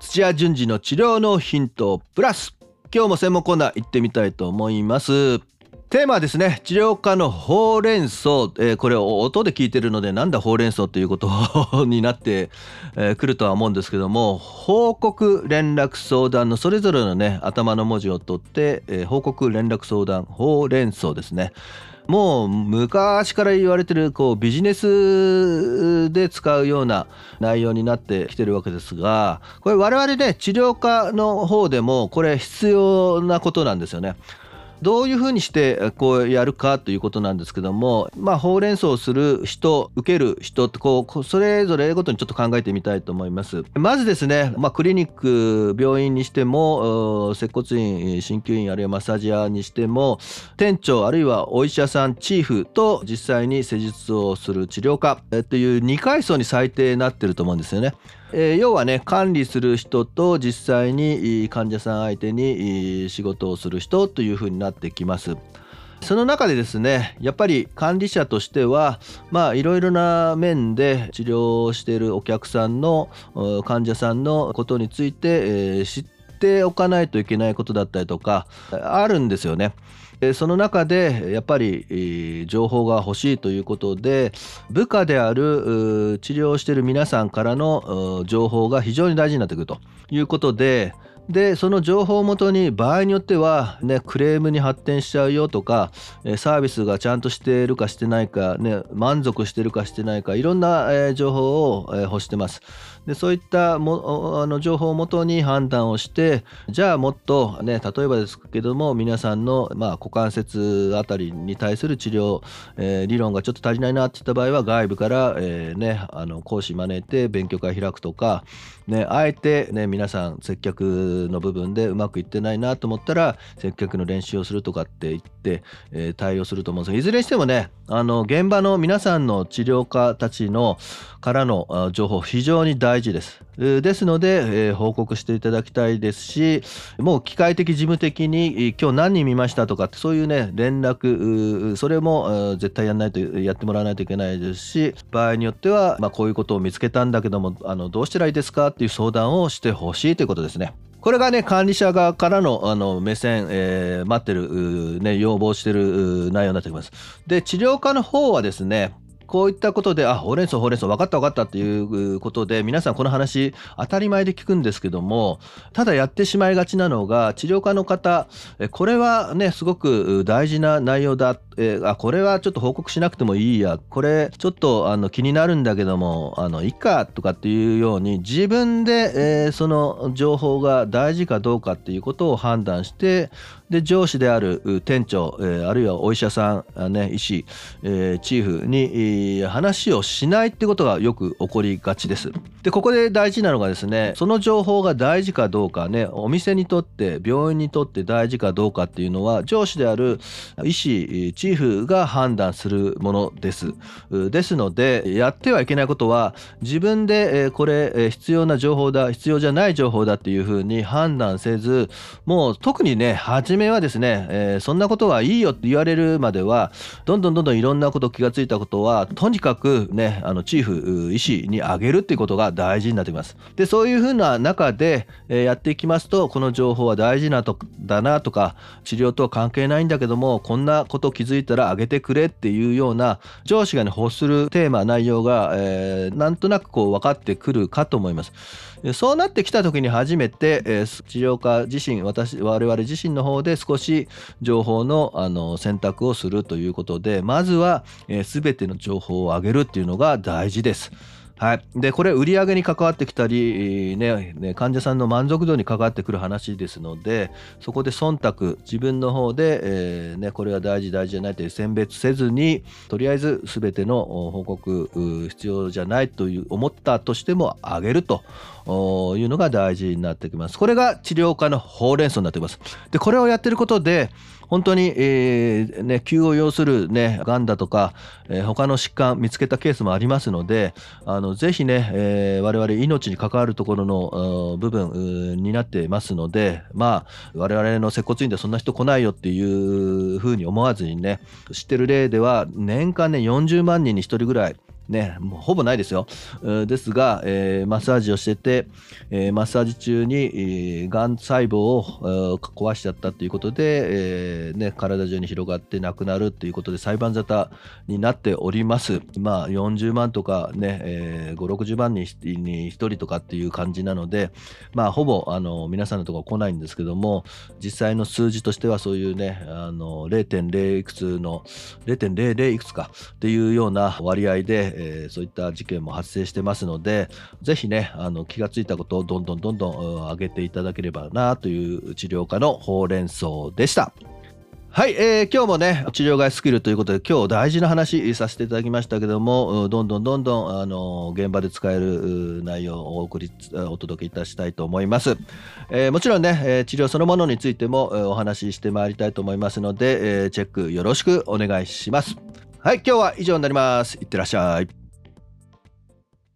土屋順次の治療のヒントプラス。今日も専門コーナー行ってみたいと思います。テーマはですね治療科のほうれん草、えー、これを音で聞いてるのでなんだほうれん草ということになってく、えー、るとは思うんですけども報告連絡相談のそれぞれのね頭の文字を取って、えー、報告連絡相談ほうれん草ですね。もう昔から言われてるこうビジネスで使うような内容になってきてるわけですがこれ我々ね治療科の方でもこれ必要なことなんですよね。どういうふうにしてこうやるかということなんですけどもまあほうれん草をする人受ける人ってこうそれぞれごとにちょっと考えてみたいと思います。まずですね、まあ、クリニック病院にしても接骨院鍼灸院あるいはマッサージ屋にしても店長あるいはお医者さんチーフと実際に施術をする治療科という2階層に最低なってると思うんですよね。えー、要はね管理する人と実際に患者さん相手に仕事をする人というふうになってきます。その中でですねやっぱり管理者としてはまあいろいろな面で治療をしているお客さんの患者さんのことについて、えー、知ってておかないといけないことだったりとかあるんですよね。その中でやっぱり情報が欲しいということで部下である治療している皆さんからの情報が非常に大事になってくるということででその情報をもとに場合によっては、ね、クレームに発展しちゃうよとかサービスがちゃんとしてるかしてないか、ね、満足してるかしてないかいろんな情報を欲してます。でそういったもあの情報をもとに判断をしてじゃあもっとね例えばですけども皆さんの、まあ、股関節あたりに対する治療、えー、理論がちょっと足りないなっていった場合は外部から、えー、ね、あの講師招いて勉強会開くとか、ね、あえて、ね、皆さん接客の部分でうまくいってないなと思ったら接客の練習をするとかって言って、えー、対応すると思うんですがいずれにしてもねあの現場の皆さんの治療家たちのからの情報非常に大事です。ですので、えー、報告していただきたいですしもう機械的事務的に今日何人見ましたとかってそういうね連絡それも絶対やんないとやってもらわないといけないですし場合によっては、まあ、こういうことを見つけたんだけどもあのどうしたらいいですかっていう相談をしてほしいということですね。これがね管理者側からのあの目線、えー、待ってる、ね、要望してる内容になってきます。で治療科の方はですねこういったことで、あ、ほうれん草、ほうれん草、分かった分かったっていうことで、皆さんこの話、当たり前で聞くんですけども、ただやってしまいがちなのが、治療科の方、これはね、すごく大事な内容だ、えあ、これはちょっと報告しなくてもいいや、これちょっとあの気になるんだけども、あの、いいかとかっていうように、自分で、えー、その情報が大事かどうかっていうことを判断して、で上司である店長、えー、あるいはお医者さん、ね、医師、えー、チーフに話をしないってことがよく起こりがちです。でここで大事なのがですねその情報が大事かどうかねお店にとって病院にとって大事かどうかっていうのは上司である医師チーフが判断するものです。ですのでやってはいけないことは自分でこれ必要な情報だ必要じゃない情報だっていうふうに判断せずもう特にね初めはですね、えー、そんなことはいいよって言われるまではどんどんどんどんいろんなこと気がついたことはとにかくねあのチーフ医師にあげるっていうことが大事になってきます。でそういうふうな中で、えー、やっていきますとこの情報は大事なとだなとか治療とは関係ないんだけどもこんなこと気づいたらあげてくれっていうような上司がね欲するテーマ内容が、えー、なんとなくこう分かってくるかと思います。そうなってきた時に初めて、えー、治療家自身私我々自身の方でで少し情報のあの選択をするということでまずは、えー、全ての情報を上げるっていうのが大事です。はい、でこれ売上に関わってきたり、ねね、患者さんの満足度に関わってくる話ですのでそこで忖度自分の方で、えー、ね、これは大事大事じゃないという選別せずにとりあえず全ての報告必要じゃないという思ったとしても上げるというのが大事になってきます。これが治療科のほうれん草になっています。でこれをやってることで本当に、えーね、急を要する、ね、がんだとか、えー、他の疾患見つけたケースもありますのであのぜひね、えー、我々命に関わるところの部分になってますのでまあ我々の接骨院でそんな人来ないよっていうふうに思わずにね知ってる例では年間ね40万人に1人ぐらいねもうほぼないですよ。ですが、えー、マッサージをしてて、えー、マッサージ中に、えー、がん細胞を壊しちゃったということで、えーね、体中に広がってなくなるということで裁判沙汰になっております。まあ40万とかね、えー、560万に1人とかっていう感じなのでまあほぼあの皆さんのところ来ないんですけども実際の数字としてはそういうねあの0.0いくつの0.00いくつかっていうような割合で、えー、そういった事件も発生してますのでぜひねあの気がついたことをどんどんどんどん上げていただければなという治療科のほうれん草でした。はい、えー、今日もね治療外スキルということで今日大事な話させていただきましたけどもどんどんどんどんあの現場で使える内容をお送りお届けいたしたいと思います、えー、もちろんね、治療そのものについてもお話ししてまいりたいと思いますので、え、チェックよろしくお願いしますはい今日は以上になります。いってらっしゃい。